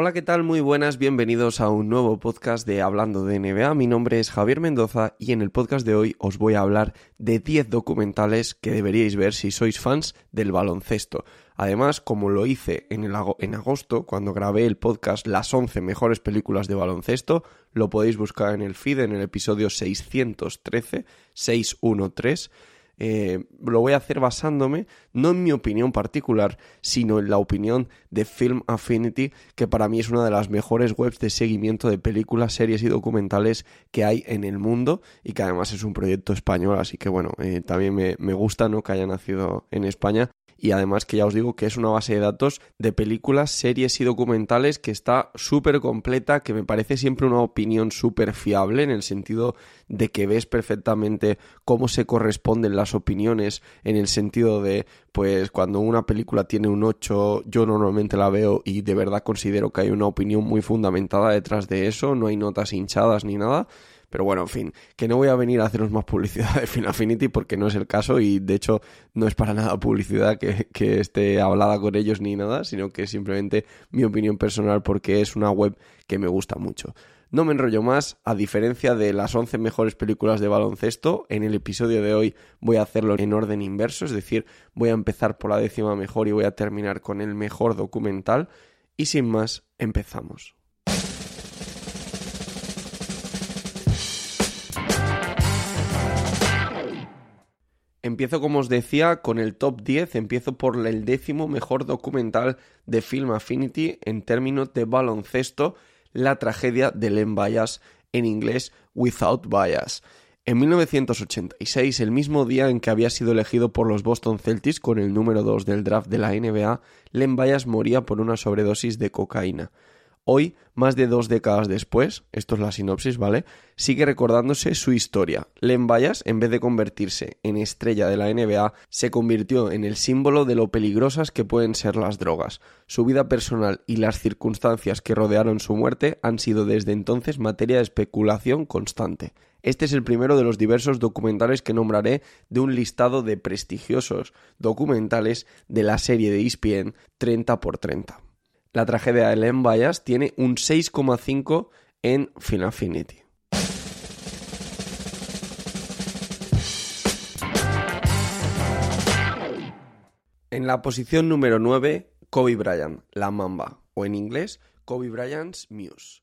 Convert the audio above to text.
Hola, ¿qué tal? Muy buenas, bienvenidos a un nuevo podcast de Hablando de NBA. Mi nombre es Javier Mendoza y en el podcast de hoy os voy a hablar de 10 documentales que deberíais ver si sois fans del baloncesto. Además, como lo hice en, el, en agosto, cuando grabé el podcast Las 11 mejores películas de baloncesto, lo podéis buscar en el feed en el episodio 613, 613 eh, lo voy a hacer basándome no en mi opinión particular, sino en la opinión de Film Affinity, que para mí es una de las mejores webs de seguimiento de películas, series y documentales que hay en el mundo y que además es un proyecto español, así que bueno, eh, también me, me gusta ¿no? que haya nacido en España y además que ya os digo que es una base de datos de películas, series y documentales que está súper completa, que me parece siempre una opinión súper fiable en el sentido de que ves perfectamente cómo se corresponden las opiniones en el sentido de pues cuando una película tiene un 8 yo normalmente la veo y de verdad considero que hay una opinión muy fundamentada detrás de eso, no hay notas hinchadas ni nada pero bueno, en fin, que no voy a venir a haceros más publicidad de Finaffinity porque no es el caso y de hecho no es para nada publicidad que, que esté hablada con ellos ni nada, sino que es simplemente mi opinión personal porque es una web que me gusta mucho. No me enrollo más, a diferencia de las 11 mejores películas de baloncesto, en el episodio de hoy voy a hacerlo en orden inverso, es decir, voy a empezar por la décima mejor y voy a terminar con el mejor documental. Y sin más, empezamos. Empiezo, como os decía, con el top 10. Empiezo por el décimo mejor documental de Film Affinity en términos de baloncesto, la tragedia de Len Bias, en inglés Without Bias. En 1986, el mismo día en que había sido elegido por los Boston Celtics con el número 2 del draft de la NBA, Len Bias moría por una sobredosis de cocaína. Hoy, más de dos décadas después, esto es la sinopsis, ¿vale? Sigue recordándose su historia. Len Bias, en vez de convertirse en estrella de la NBA, se convirtió en el símbolo de lo peligrosas que pueden ser las drogas. Su vida personal y las circunstancias que rodearon su muerte han sido desde entonces materia de especulación constante. Este es el primero de los diversos documentales que nombraré de un listado de prestigiosos documentales de la serie de ESPN 30 x 30 la tragedia de Len Bias tiene un 6,5 en Finaffinity. En la posición número 9, Kobe Bryant, La Mamba, o en inglés, Kobe Bryant's Muse.